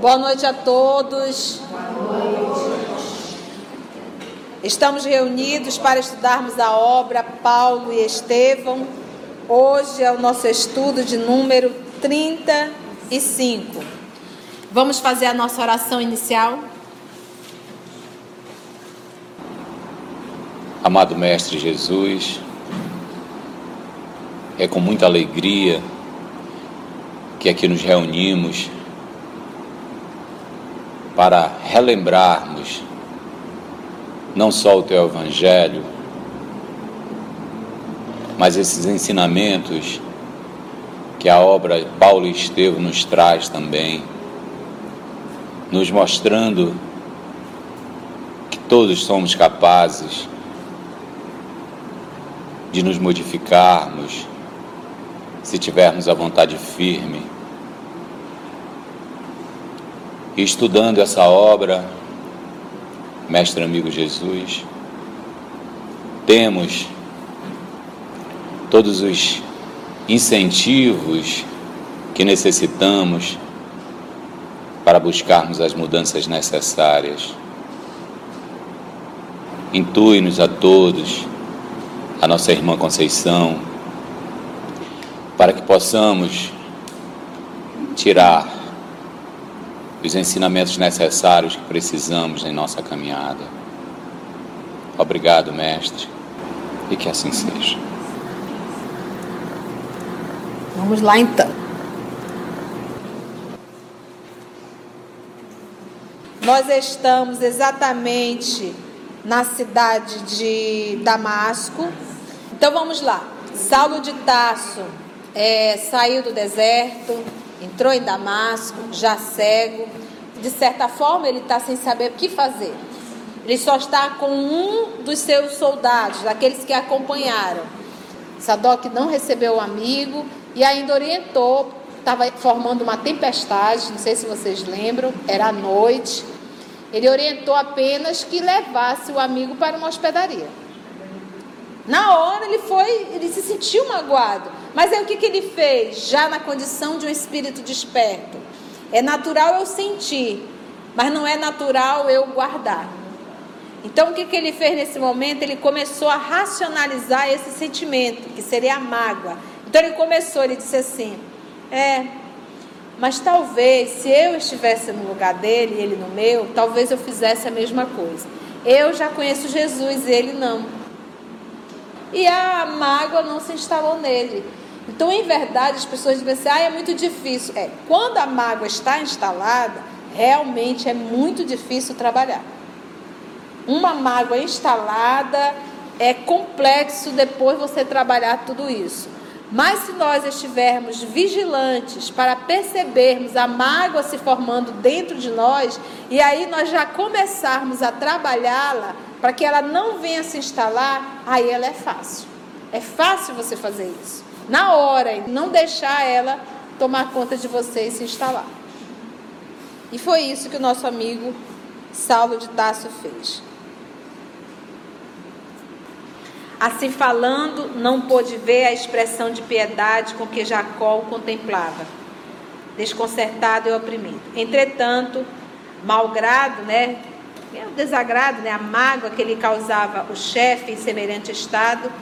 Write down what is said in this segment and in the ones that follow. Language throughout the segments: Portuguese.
Boa noite a todos. Estamos reunidos para estudarmos a obra Paulo e Estevão. Hoje é o nosso estudo de número 35. Vamos fazer a nossa oração inicial? Amado Mestre Jesus, é com muita alegria que aqui nos reunimos para relembrarmos não só o teu Evangelho, mas esses ensinamentos que a obra Paulo e Estevão nos traz também, nos mostrando que todos somos capazes de nos modificarmos se tivermos a vontade firme. E estudando essa obra, Mestre Amigo Jesus, temos todos os incentivos que necessitamos para buscarmos as mudanças necessárias. Intui-nos a todos, a nossa irmã Conceição, para que possamos tirar os ensinamentos necessários que precisamos em nossa caminhada. Obrigado, Mestre, e que assim seja. Vamos lá então. Nós estamos exatamente na cidade de Damasco. Então vamos lá. Saulo de Tarso é, saiu do deserto, entrou em Damasco, já cego. De certa forma, ele está sem saber o que fazer. Ele só está com um dos seus soldados, daqueles que acompanharam. Sadoc não recebeu o amigo e ainda orientou. Estava formando uma tempestade, não sei se vocês lembram, era à noite. Ele orientou apenas que levasse o amigo para uma hospedaria. Na hora ele foi, ele se sentiu magoado. Mas aí o que, que ele fez? Já na condição de um espírito desperto. É natural eu sentir, mas não é natural eu guardar. Então o que, que ele fez nesse momento? Ele começou a racionalizar esse sentimento, que seria a mágoa. Então ele começou, ele disse assim: É, mas talvez se eu estivesse no lugar dele e ele no meu, talvez eu fizesse a mesma coisa. Eu já conheço Jesus, ele não. E a mágoa não se instalou nele. Então, em verdade, as pessoas dizem assim, ah, é muito difícil. É, quando a mágoa está instalada, realmente é muito difícil trabalhar. Uma mágoa instalada é complexo depois você trabalhar tudo isso. Mas se nós estivermos vigilantes para percebermos a mágoa se formando dentro de nós, e aí nós já começarmos a trabalhá-la para que ela não venha se instalar, aí ela é fácil. É fácil você fazer isso na hora não deixar ela tomar conta de você e se instalar. E foi isso que o nosso amigo Saulo de Tasso fez. Assim falando, não pôde ver a expressão de piedade com que Jacó o contemplava, desconcertado e oprimido. Entretanto, malgrado, né, o desagrado, né, a mágoa que lhe causava o chefe em semelhante estado,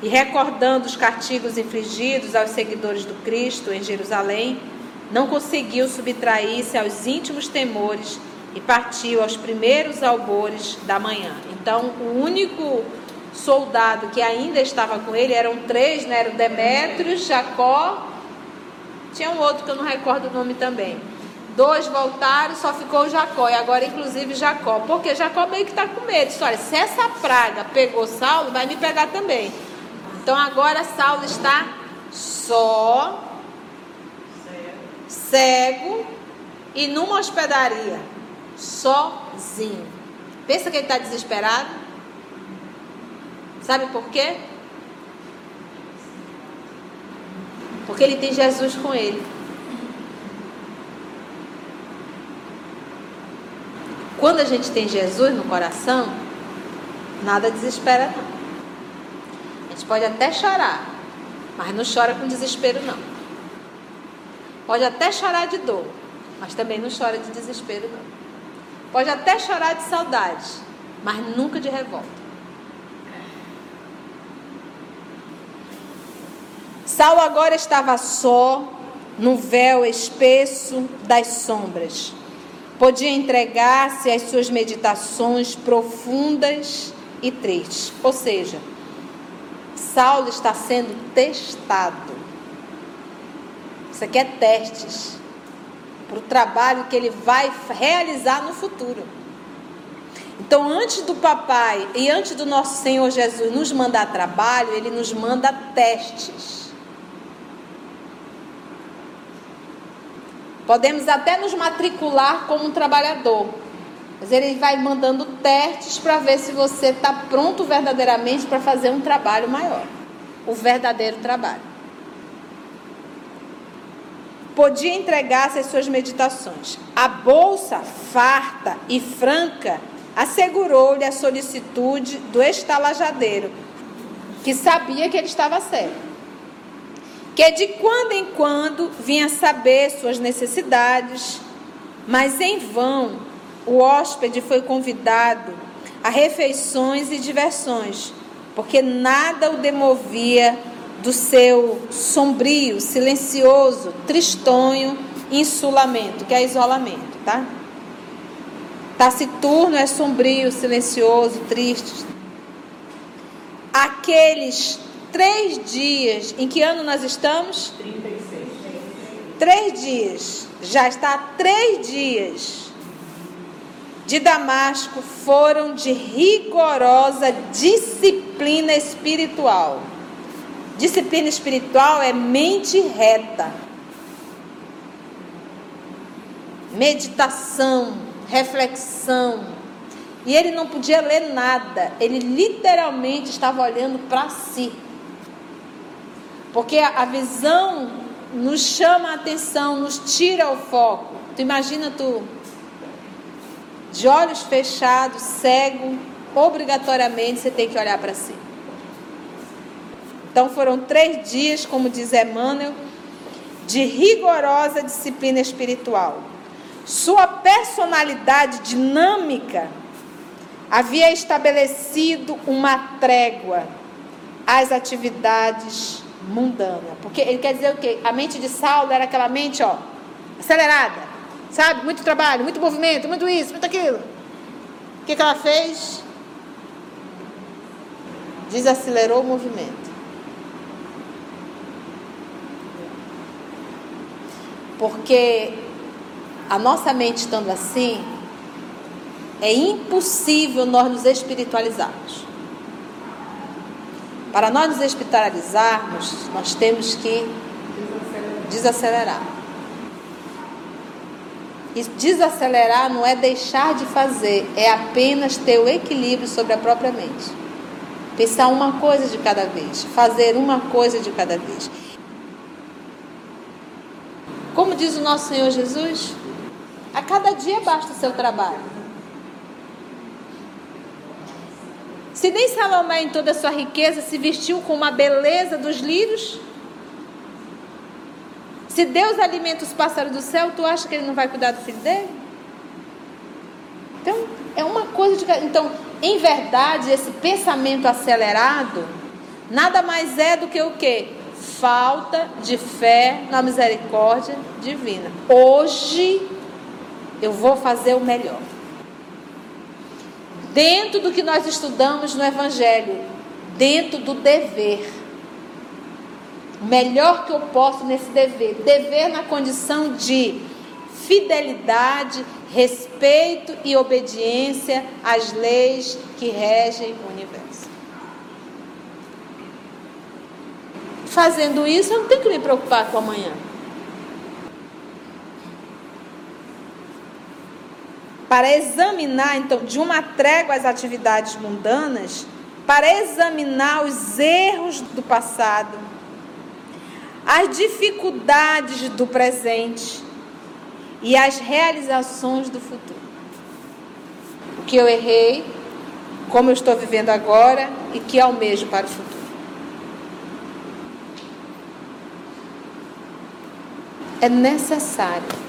e recordando os castigos infligidos aos seguidores do Cristo em Jerusalém, não conseguiu subtrair-se aos íntimos temores e partiu aos primeiros albores da manhã. Então, o único soldado que ainda estava com ele eram três, né? Eram Demétrios, Jacó, tinha um outro que eu não recordo o nome também. Dois voltaram, só ficou Jacó, e agora inclusive Jacó, porque Jacó meio que está com medo. Olha, se essa praga pegou Saulo, vai me pegar também. Então agora Saulo está só, cego e numa hospedaria, sozinho. Pensa que ele está desesperado? Sabe por quê? Porque ele tem Jesus com ele. quando a gente tem Jesus no coração, nada desespera não. A gente pode até chorar, mas não chora com desespero não. Pode até chorar de dor, mas também não chora de desespero não. Pode até chorar de saudade, mas nunca de revolta. Saulo agora estava só, no véu espesso das sombras. Podia entregar-se às suas meditações profundas e tristes. Ou seja, Saulo está sendo testado. Isso aqui é testes para o trabalho que ele vai realizar no futuro. Então, antes do papai e antes do nosso Senhor Jesus nos mandar trabalho, ele nos manda testes. Podemos até nos matricular como um trabalhador, mas ele vai mandando testes para ver se você está pronto verdadeiramente para fazer um trabalho maior o verdadeiro trabalho. Podia entregar-se às suas meditações. A bolsa farta e franca assegurou-lhe a solicitude do estalajadeiro, que sabia que ele estava certo que de quando em quando vinha saber suas necessidades, mas em vão o hóspede foi convidado a refeições e diversões, porque nada o demovia do seu sombrio, silencioso, tristonho insulamento, que é isolamento, tá? Taciturno é sombrio, silencioso, triste. Aqueles três dias. Em que ano nós estamos? 36. Três dias. Já está três dias de Damasco foram de rigorosa disciplina espiritual. Disciplina espiritual é mente reta, meditação, reflexão. E ele não podia ler nada, ele literalmente estava olhando para si. Porque a visão nos chama a atenção, nos tira o foco. Tu imagina tu de olhos fechados, cego, obrigatoriamente você tem que olhar para si. Então foram três dias, como diz Emmanuel, de rigorosa disciplina espiritual. Sua personalidade dinâmica havia estabelecido uma trégua às atividades mundana. Porque ele quer dizer o quê? A mente de Saulo era aquela mente, ó, acelerada, sabe? Muito trabalho, muito movimento, muito isso, muito aquilo. O que, que ela fez? Desacelerou o movimento. Porque a nossa mente estando assim, é impossível nós nos espiritualizarmos. Para nós nos espiritualizarmos, nós temos que desacelerar. E desacelerar não é deixar de fazer, é apenas ter o equilíbrio sobre a própria mente. Pensar uma coisa de cada vez, fazer uma coisa de cada vez. Como diz o nosso Senhor Jesus, a cada dia basta o seu trabalho. Se nem Salomé, em toda a sua riqueza, se vestiu com uma beleza dos lírios, se Deus alimenta os pássaros do céu, tu acha que ele não vai cuidar do filho dele? Então, é uma coisa de. Então, em verdade, esse pensamento acelerado nada mais é do que o quê? Falta de fé na misericórdia divina. Hoje eu vou fazer o melhor dentro do que nós estudamos no Evangelho, dentro do dever. O melhor que eu posso nesse dever. Dever na condição de fidelidade, respeito e obediência às leis que regem o universo. Fazendo isso, eu não tenho que me preocupar com amanhã. Para examinar, então, de uma trégua às atividades mundanas, para examinar os erros do passado, as dificuldades do presente e as realizações do futuro. que eu errei, como eu estou vivendo agora e que almejo para o futuro. É necessário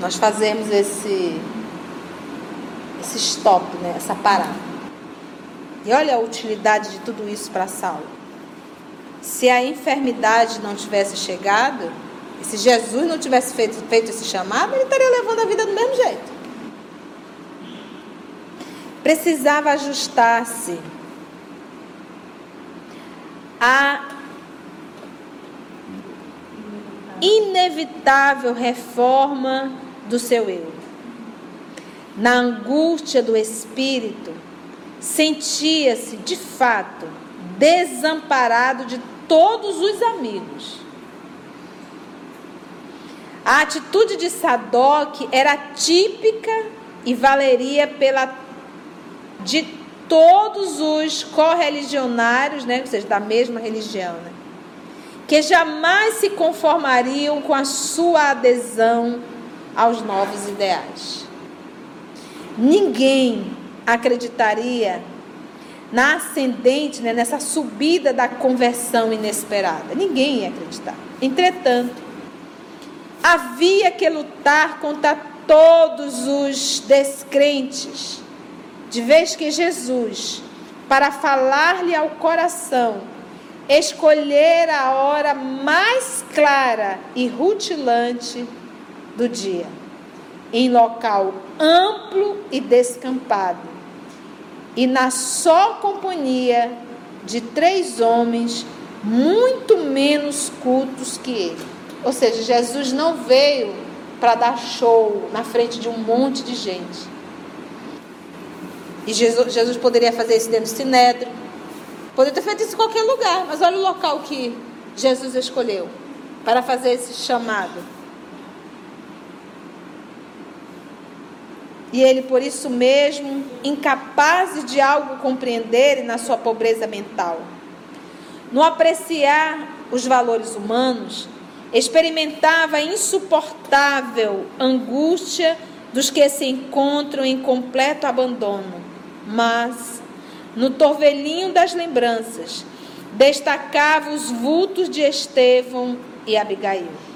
nós fazermos esse esse stop, né? essa parada. E olha a utilidade de tudo isso para Saulo. Se a enfermidade não tivesse chegado, se Jesus não tivesse feito, feito esse chamado, ele estaria levando a vida do mesmo jeito. Precisava ajustar-se a inevitável reforma do seu eu. Na angústia do espírito, sentia-se de fato desamparado de todos os amigos. A atitude de Sadoc era típica e valeria pela de todos os correligionários, né, ou seja, da mesma religião, né, que jamais se conformariam com a sua adesão aos novos ideais. Ninguém acreditaria na ascendente, né, nessa subida da conversão inesperada. Ninguém ia acreditar. Entretanto, havia que lutar contra todos os descrentes, de vez que Jesus, para falar-lhe ao coração, escolher a hora mais clara e rutilante do dia, em local amplo e descampado, e na só companhia de três homens muito menos cultos que ele. Ou seja, Jesus não veio para dar show na frente de um monte de gente. E Jesus, Jesus poderia fazer isso dentro do Sinédrio, poderia ter feito isso em qualquer lugar, mas olha o local que Jesus escolheu para fazer esse chamado. E ele, por isso mesmo, incapaz de algo compreender na sua pobreza mental. No apreciar os valores humanos, experimentava a insuportável angústia dos que se encontram em completo abandono. Mas, no torvelinho das lembranças, destacava os vultos de Estevão e Abigail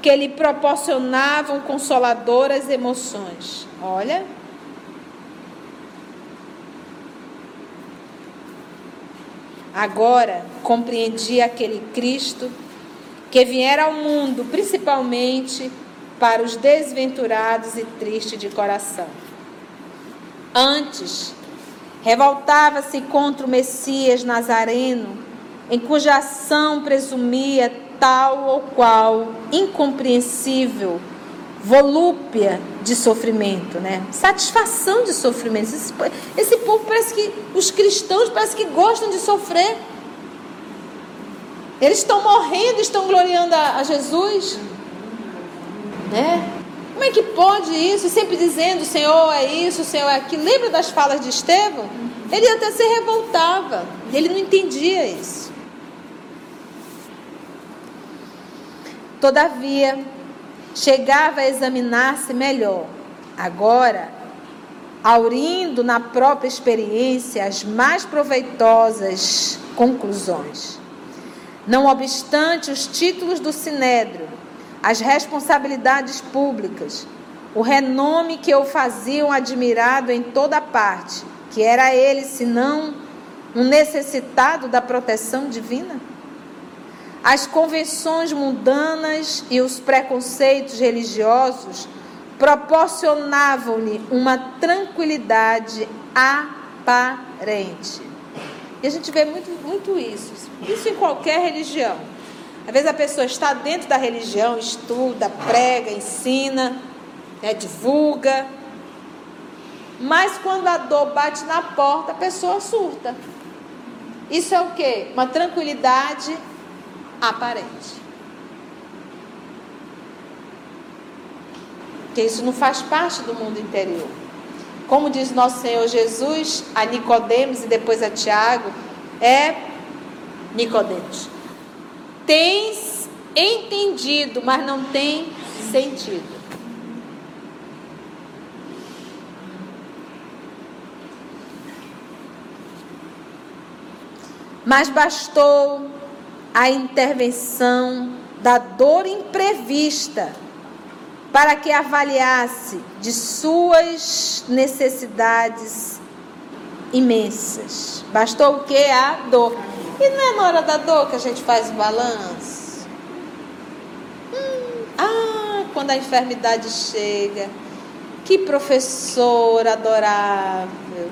que lhe proporcionavam consoladoras emoções. Olha. Agora compreendi aquele Cristo que viera ao mundo principalmente para os desventurados e tristes de coração. Antes, revoltava-se contra o Messias Nazareno, em cuja ação presumia tal ou qual incompreensível volúpia de sofrimento, né? Satisfação de sofrimento. Esse, esse povo parece que os cristãos parece que gostam de sofrer. Eles estão morrendo, estão gloriando a, a Jesus, né? Como é que pode isso? Sempre dizendo, Senhor é isso, Senhor é aquilo. Lembra das falas de Estevão? Ele até se revoltava. Ele não entendia isso. Todavia, chegava a examinar-se melhor. Agora, aurindo na própria experiência as mais proveitosas conclusões. Não obstante os títulos do sinédrio, as responsabilidades públicas, o renome que o faziam admirado em toda parte, que era ele, senão um necessitado da proteção divina? As convenções mundanas e os preconceitos religiosos proporcionavam-lhe uma tranquilidade aparente. E a gente vê muito, muito isso, isso em qualquer religião. Às vezes a pessoa está dentro da religião, estuda, prega, ensina, né, divulga, mas quando a dor bate na porta, a pessoa surta. Isso é o quê? Uma tranquilidade aparente. Porque isso não faz parte do mundo interior. Como diz nosso Senhor Jesus a Nicodemos e depois a Tiago, é Nicodemos. Tens entendido, mas não tem sentido. Mas bastou a intervenção da dor imprevista para que avaliasse de suas necessidades imensas. Bastou o que? A dor. E não é na hora da dor que a gente faz o balanço? Hum, ah, quando a enfermidade chega. Que professor adorável.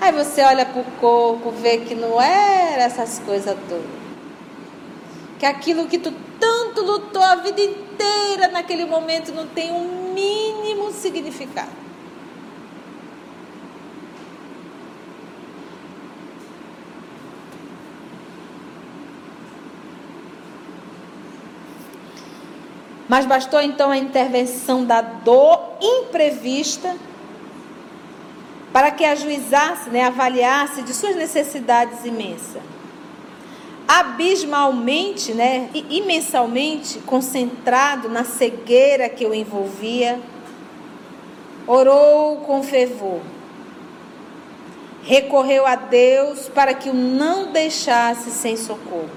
Aí você olha para o corpo, vê que não era essas coisas todas. Que aquilo que tu tanto lutou a vida inteira naquele momento não tem um mínimo significado. Mas bastou então a intervenção da dor imprevista para que ajuizasse, né, avaliasse de suas necessidades imensas. Abismalmente, né, imensamente concentrado na cegueira que o envolvia, orou com fervor. Recorreu a Deus para que o não deixasse sem socorro.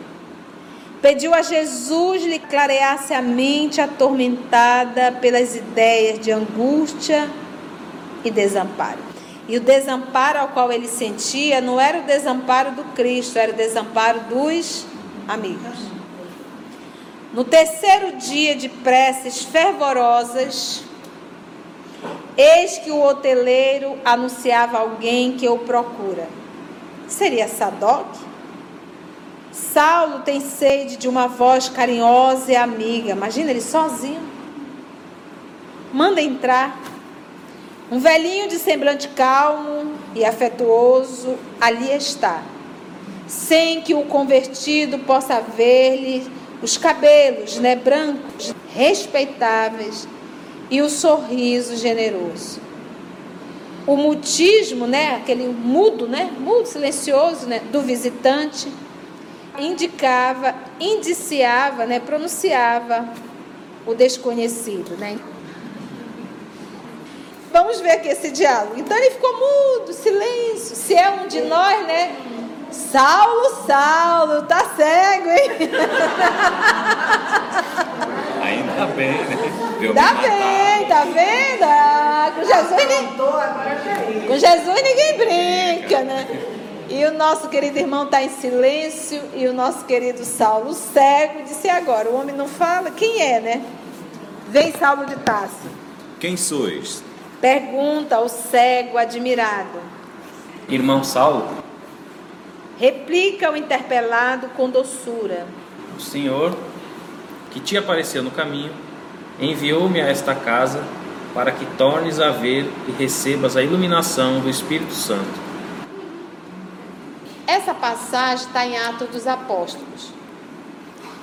Pediu a Jesus lhe clareasse a mente atormentada pelas ideias de angústia e desamparo. E o desamparo ao qual ele sentia não era o desamparo do Cristo, era o desamparo dos amigos. No terceiro dia de preces fervorosas, eis que o hoteleiro anunciava alguém que o procura. Seria Sadoc? Saulo tem sede de uma voz carinhosa e amiga. Imagina ele sozinho. Manda entrar. Um velhinho de semblante calmo e afetuoso ali está, sem que o convertido possa ver-lhe os cabelos, né, brancos, respeitáveis e o sorriso generoso. O mutismo, né, aquele mudo, né, mudo, silencioso, né, do visitante indicava, indiciava, né, pronunciava o desconhecido, né? Vamos ver aqui esse diálogo. Então ele ficou mudo, silêncio. Se é um de nós, né? Saulo, Saulo, tá cego, hein? Ainda bem, né? Deu tá bem, tá vendo? Ah, com Jesus, com Jesus ninguém brinca, né? E o nosso querido irmão está em silêncio. E o nosso querido Saulo, cego, disse agora: o homem não fala? Quem é, né? Vem Saulo de Tarso. Quem sois? Pergunta o cego admirado. Irmão Saulo. Replica o interpelado com doçura. O Senhor, que te apareceu no caminho, enviou-me a esta casa para que tornes a ver e recebas a iluminação do Espírito Santo essa passagem está em Atos dos Apóstolos.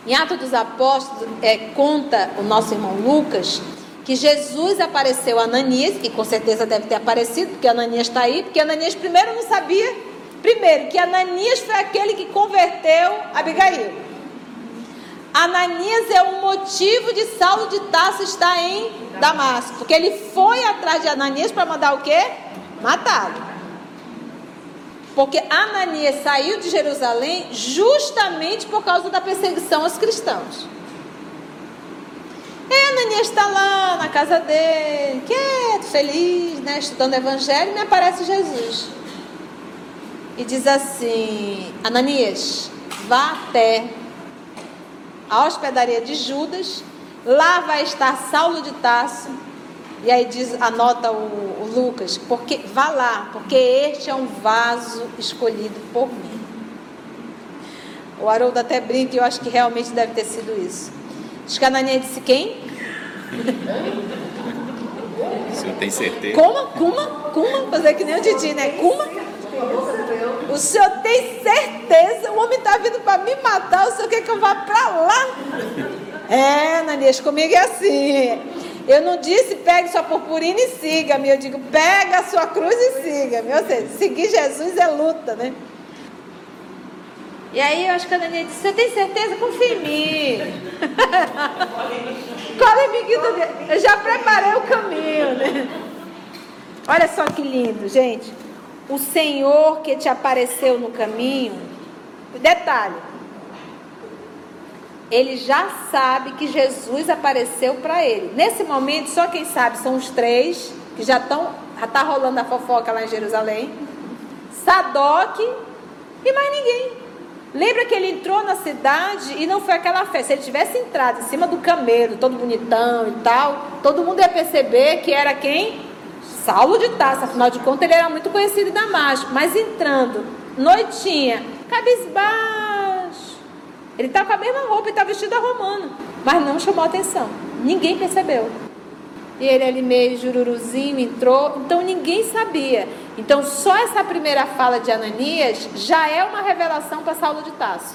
Em Atos dos Apóstolos, é, conta o nosso irmão Lucas que Jesus apareceu a Ananias, e com certeza deve ter aparecido, porque Ananias está aí, porque Ananias primeiro não sabia, primeiro, que Ananias foi aquele que converteu Abigail. Ananias é o motivo de Saulo de Tarso estar em Damasco, porque ele foi atrás de Ananias para mandar o quê? Matá-lo. Porque Ananias saiu de Jerusalém justamente por causa da perseguição aos cristãos. E Ananias está lá na casa dele, quieto, feliz, né, estudando o evangelho, e me aparece Jesus. E diz assim: Ananias, vá até a hospedaria de Judas, lá vai estar Saulo de Tarso e aí diz, anota o, o Lucas, porque vá lá, porque este é um vaso escolhido por mim. O Haroldo até brinca, eu acho que realmente deve ter sido isso. Que Ananias disse quem? O senhor tem certeza? Cuma, Cuma, Cuma, fazer que nem o Didi, né? Cuma. O senhor tem certeza? O homem está vindo para me matar, o senhor quer que eu vá para lá? É, Ananias, comigo é assim. Eu não disse pegue sua purpurina e siga-me. Eu digo pega a sua cruz e siga-me. Ou seja, seguir Jesus é luta, né? E aí eu acho que a Daniela disse, você tem certeza? Confia em mim. Cola amiguinho Eu já preparei o caminho, né? Olha só que lindo, gente. o Senhor que te apareceu no caminho. Detalhe, ele já sabe que Jesus apareceu para ele. Nesse momento, só quem sabe são os três que já estão, já tá rolando a fofoca lá em Jerusalém. Sadoc e mais ninguém. Lembra que ele entrou na cidade e não foi aquela festa. Se ele tivesse entrado em cima do camelo, todo bonitão e tal, todo mundo ia perceber que era quem? Saulo de Tarso. Afinal de contas, ele era muito conhecido em Damasco. Mas entrando, noitinha, cabisbaixo. Ele estava tá com a mesma roupa e estava tá vestido a romana. Mas não chamou atenção. Ninguém percebeu. E ele ali meio jururuzinho entrou. Então ninguém sabia. Então, só essa primeira fala de Ananias já é uma revelação para Saulo de Tasso.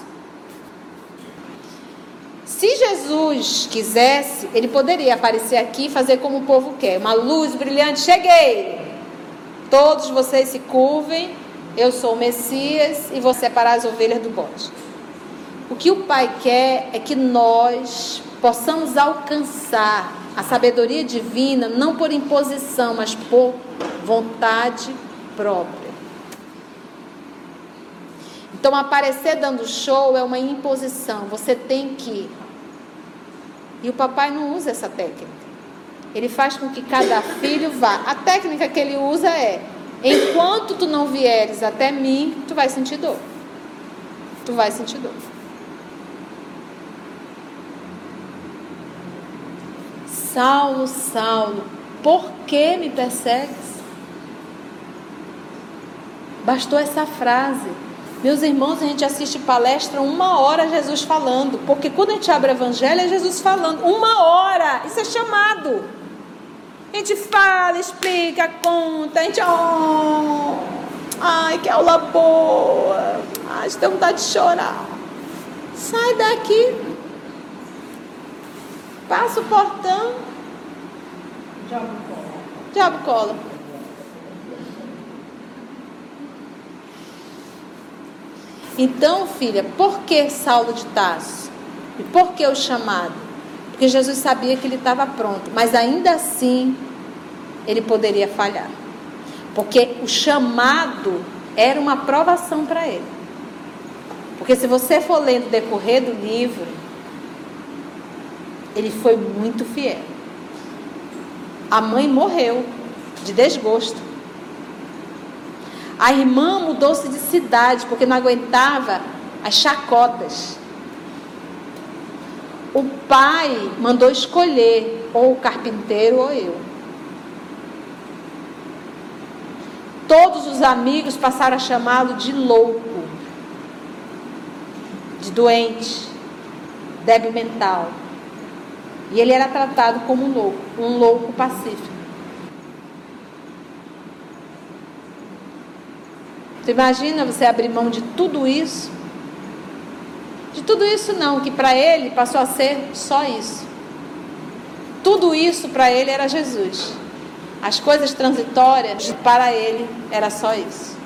Se Jesus quisesse, ele poderia aparecer aqui e fazer como o povo quer: uma luz brilhante, cheguei. Todos vocês se curvem, eu sou o Messias e vou separar as ovelhas do bode. O que o Pai quer é que nós possamos alcançar a sabedoria divina, não por imposição, mas por vontade própria. Então, aparecer dando show é uma imposição. Você tem que. E o papai não usa essa técnica. Ele faz com que cada filho vá. A técnica que ele usa é: enquanto tu não vieres até mim, tu vai sentir dor. Tu vai sentir dor. Saulo, Saulo, por que me persegues? Bastou essa frase. Meus irmãos, a gente assiste palestra uma hora Jesus falando, porque quando a gente abre o evangelho é Jesus falando, uma hora, isso é chamado. A gente fala, explica, conta, a gente, oh, ai, que aula boa, ai, tem vontade de chorar. Sai daqui, passa o portão, diabo cola. Diabo cola. Então, filha, por que Saulo de Tarso? E por que o chamado? Porque Jesus sabia que ele estava pronto, mas ainda assim ele poderia falhar. Porque o chamado era uma aprovação para ele. Porque se você for lendo o decorrer do livro, ele foi muito fiel. A mãe morreu de desgosto. A irmã mudou-se de cidade porque não aguentava as chacotas. O pai mandou escolher ou o carpinteiro ou eu. Todos os amigos passaram a chamá-lo de louco, de doente, débil mental. E ele era tratado como um louco, um louco pacífico. Você imagina você abrir mão de tudo isso? De tudo isso não, que para ele passou a ser só isso. Tudo isso para ele era Jesus. As coisas transitórias para ele era só isso.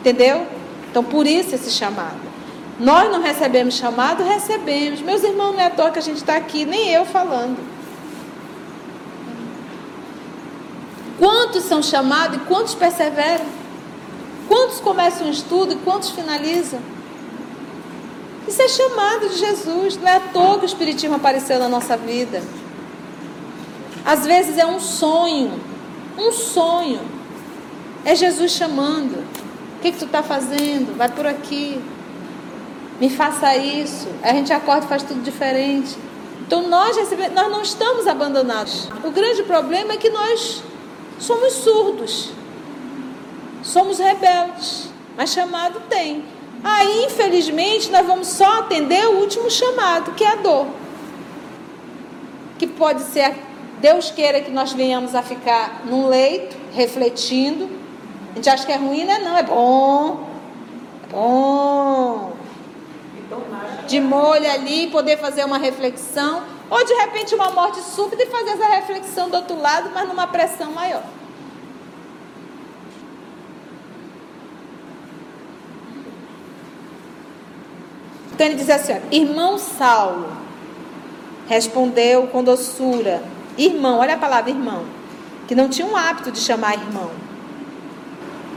Entendeu? Então por isso esse chamado. Nós não recebemos chamado, recebemos. Meus irmãos, não é à toa que a gente está aqui, nem eu falando. Quantos são chamados e quantos perseveram? Quantos começam um estudo e quantos finalizam? Isso é chamado de Jesus. Não é à toa que o Espiritismo apareceu na nossa vida. Às vezes é um sonho. Um sonho. É Jesus chamando. O que, que tu está fazendo? Vai por aqui. Me faça isso. A gente acorda e faz tudo diferente. Então nós nós não estamos abandonados. O grande problema é que nós somos surdos. Somos rebeldes, mas chamado tem. Aí, infelizmente, nós vamos só atender o último chamado, que é a dor. Que pode ser, Deus queira que nós venhamos a ficar num leito, refletindo. A gente acha que é ruim, não é não, é bom. É bom. De molho ali, poder fazer uma reflexão. Ou de repente uma morte súbita e fazer essa reflexão do outro lado, mas numa pressão maior. Então ele diz assim: irmão Saulo respondeu com doçura. Irmão, olha a palavra irmão, que não tinha um hábito de chamar irmão.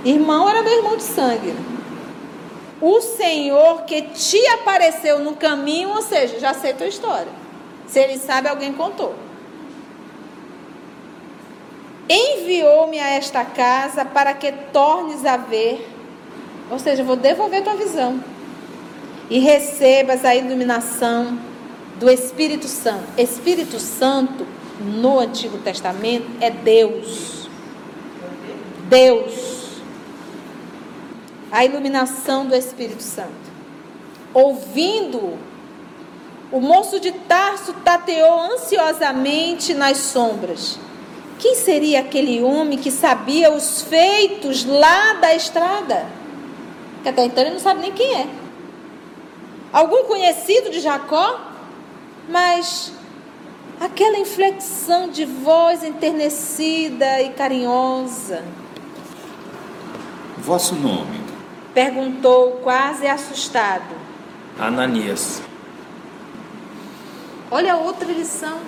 Irmão era meu irmão de sangue. O Senhor que te apareceu no caminho, ou seja, já sei tua história. Se ele sabe, alguém contou. Enviou-me a esta casa para que tornes a ver, ou seja, vou devolver tua visão e recebas a iluminação do Espírito Santo. Espírito Santo no Antigo Testamento é Deus. Deus. A iluminação do Espírito Santo. Ouvindo, o moço de Tarso tateou ansiosamente nas sombras. Quem seria aquele homem que sabia os feitos lá da estrada? Que até então ele não sabe nem quem é. Algum conhecido de Jacó? Mas aquela inflexão de voz enternecida e carinhosa. Vosso nome? Perguntou, quase assustado. Ananias. Olha outra lição.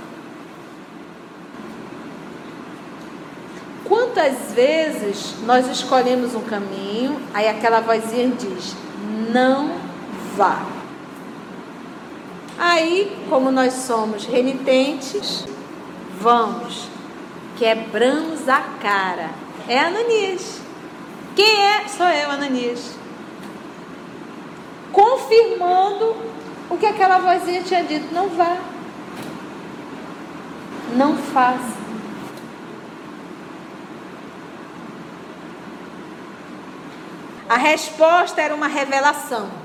Quantas vezes nós escolhemos um caminho, aí aquela vozinha diz: não vá. Aí, como nós somos renitentes, vamos, quebramos a cara. É Ananias. Quem é? Sou eu, Ananias. Confirmando o que aquela vozinha tinha dito: não vá. Não faça. A resposta era uma revelação.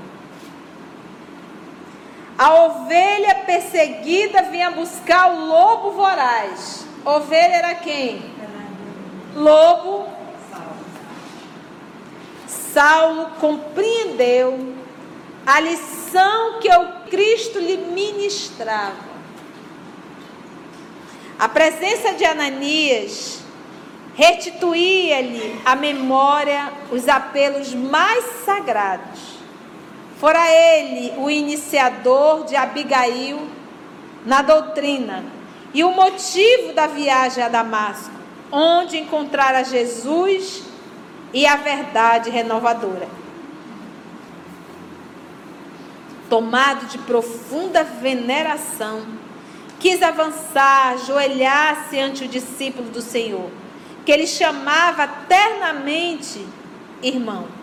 A ovelha perseguida vinha buscar o lobo voraz. Ovelha era quem? Lobo. Saulo compreendeu a lição que o Cristo lhe ministrava. A presença de Ananias restituía-lhe a memória os apelos mais sagrados. Fora ele o iniciador de Abigail na doutrina e o motivo da viagem a Damasco, onde encontrara Jesus e a verdade renovadora. Tomado de profunda veneração, quis avançar, ajoelhar-se ante o discípulo do Senhor que ele chamava ternamente irmão.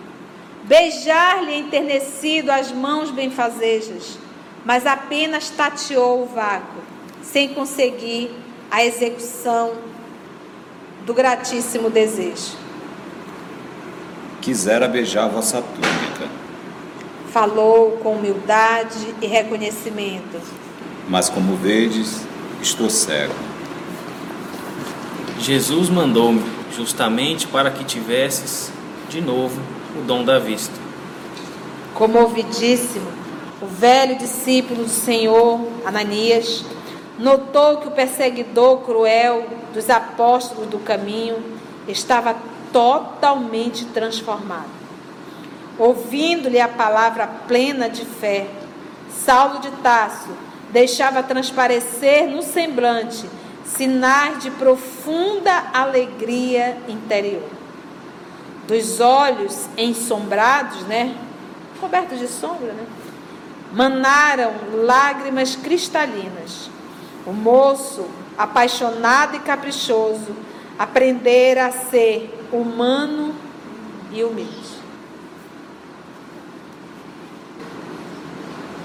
Beijar-lhe enternecido as mãos benfazejas, mas apenas tateou o vácuo, sem conseguir a execução do gratíssimo desejo. Quisera beijar vossa túnica. Falou com humildade e reconhecimento. Mas como vedes, estou cego. Jesus mandou-me justamente para que tivesses de novo o dom da vista. Comovidíssimo, o velho discípulo do Senhor, Ananias, notou que o perseguidor cruel dos apóstolos do caminho estava totalmente transformado. Ouvindo-lhe a palavra plena de fé, Saulo de Tasso deixava transparecer no semblante sinais de profunda alegria interior. Dos olhos ensombrados, né? Cobertos de sombra, né? Manaram lágrimas cristalinas. O moço, apaixonado e caprichoso, aprendera a ser humano e humilde.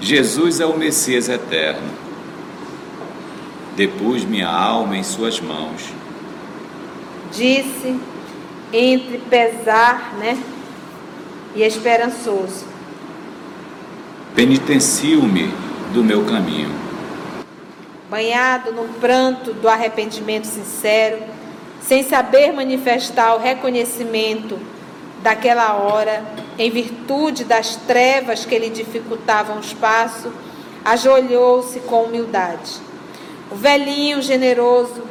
Jesus é o Messias eterno Depus minha alma em suas mãos. Disse entre pesar, né, e esperançoso. Penitencio-me do meu caminho. Banhado no pranto do arrependimento sincero, sem saber manifestar o reconhecimento daquela hora, em virtude das trevas que lhe dificultavam os passos, ajoelhou-se com humildade o velhinho generoso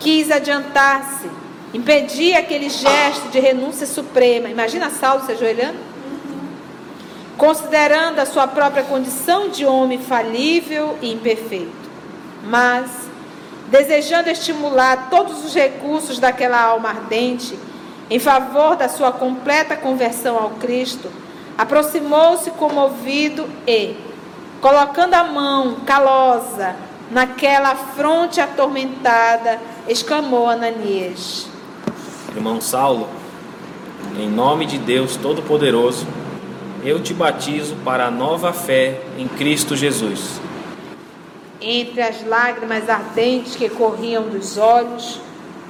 quis adiantar-se, impedir aquele gesto de renúncia suprema. Imagina Saulo se ajoelhando? Considerando a sua própria condição de homem falível e imperfeito. Mas, desejando estimular todos os recursos daquela alma ardente, em favor da sua completa conversão ao Cristo, aproximou-se comovido e, colocando a mão calosa naquela fronte atormentada, exclamou Ananias: Irmão Saulo, em nome de Deus Todo-Poderoso, eu te batizo para a nova fé em Cristo Jesus. Entre as lágrimas ardentes que corriam dos olhos,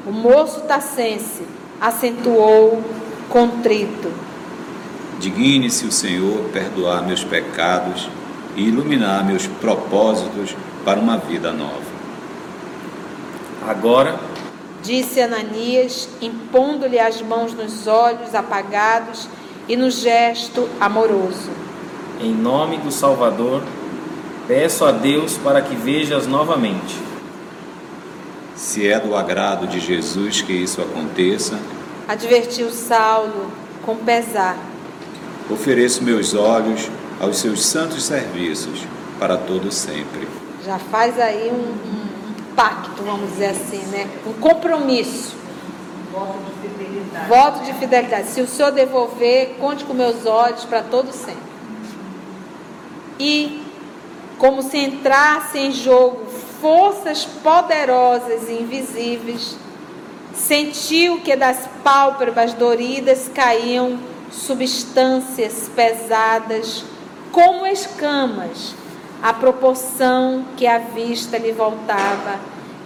o moço tassense acentuou contrito. Digne-se o Senhor perdoar meus pecados e iluminar meus propósitos para uma vida nova. Agora, Disse Ananias, impondo-lhe as mãos nos olhos apagados e no gesto amoroso. em nome do Salvador, peço a Deus para que vejas novamente. Se é do agrado de Jesus que isso aconteça, Advertiu Saulo com pesar. ofereço meus olhos aos seus santos serviços para todo sempre. Já faz aí um, um- pacto, vamos dizer assim, né? Um compromisso. Voto de fidelidade. Voto de fidelidade. Se o Senhor devolver, conte com meus olhos para todo sempre. E, como se entrasse em jogo forças poderosas e invisíveis, sentiu que das pálpebras doridas caíam substâncias pesadas, como escamas, à proporção que a vista lhe voltava,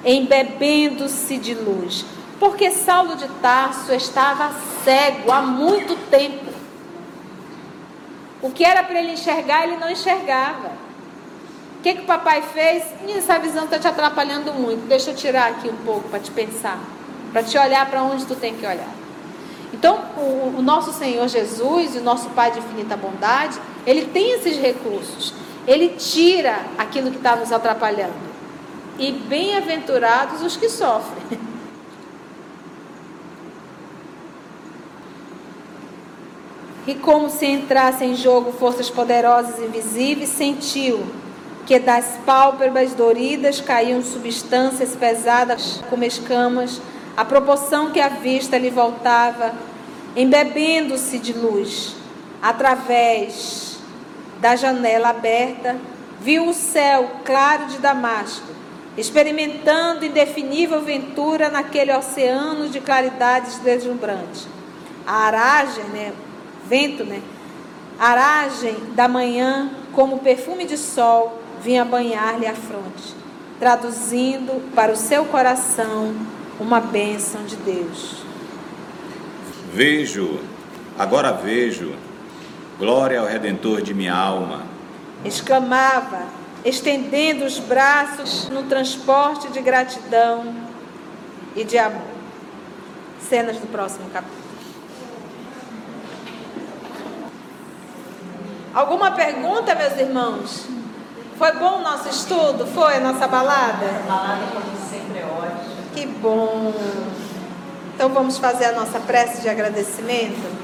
embebendo-se de luz. Porque Saulo de Tarso estava cego há muito tempo. O que era para ele enxergar, ele não enxergava. O que, que o papai fez? Essa visão está te atrapalhando muito. Deixa eu tirar aqui um pouco para te pensar. Para te olhar para onde tu tem que olhar. Então, o, o nosso Senhor Jesus e o nosso Pai de infinita bondade, ele tem esses recursos. Ele tira aquilo que está nos atrapalhando. E bem-aventurados os que sofrem. E como se entrasse em jogo forças poderosas invisíveis, sentiu que das pálpebras doridas caíam substâncias pesadas como escamas, à proporção que a vista lhe voltava, embebendo-se de luz. Através da janela aberta, viu o céu claro de Damasco, experimentando indefinível ventura naquele oceano de claridades deslumbrantes. A aragem, né, vento, né, aragem da manhã, como perfume de sol, vinha banhar-lhe a fronte, traduzindo para o seu coração uma bênção de Deus. Vejo, agora vejo, glória ao Redentor de minha alma. Exclamava, estendendo os braços no transporte de gratidão e de amor. Cenas do próximo capítulo. Alguma pergunta, meus irmãos? Foi bom o nosso estudo? Foi a nossa balada? A balada, como sempre, é ótima. Que bom! Então vamos fazer a nossa prece de agradecimento?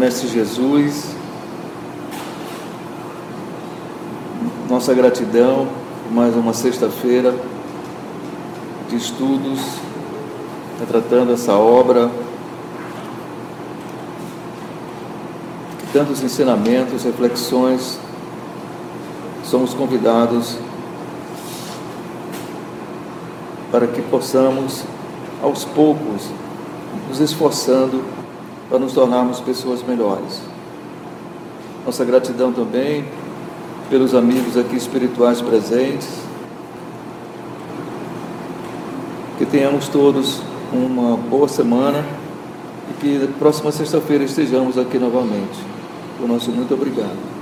Mestre Jesus, nossa gratidão por mais uma sexta-feira de estudos, retratando essa obra, tantos ensinamentos, reflexões, somos convidados para que possamos, aos poucos, nos esforçando para nos tornarmos pessoas melhores. Nossa gratidão também pelos amigos aqui espirituais presentes. Que tenhamos todos uma boa semana e que próxima sexta-feira estejamos aqui novamente. O nosso muito obrigado.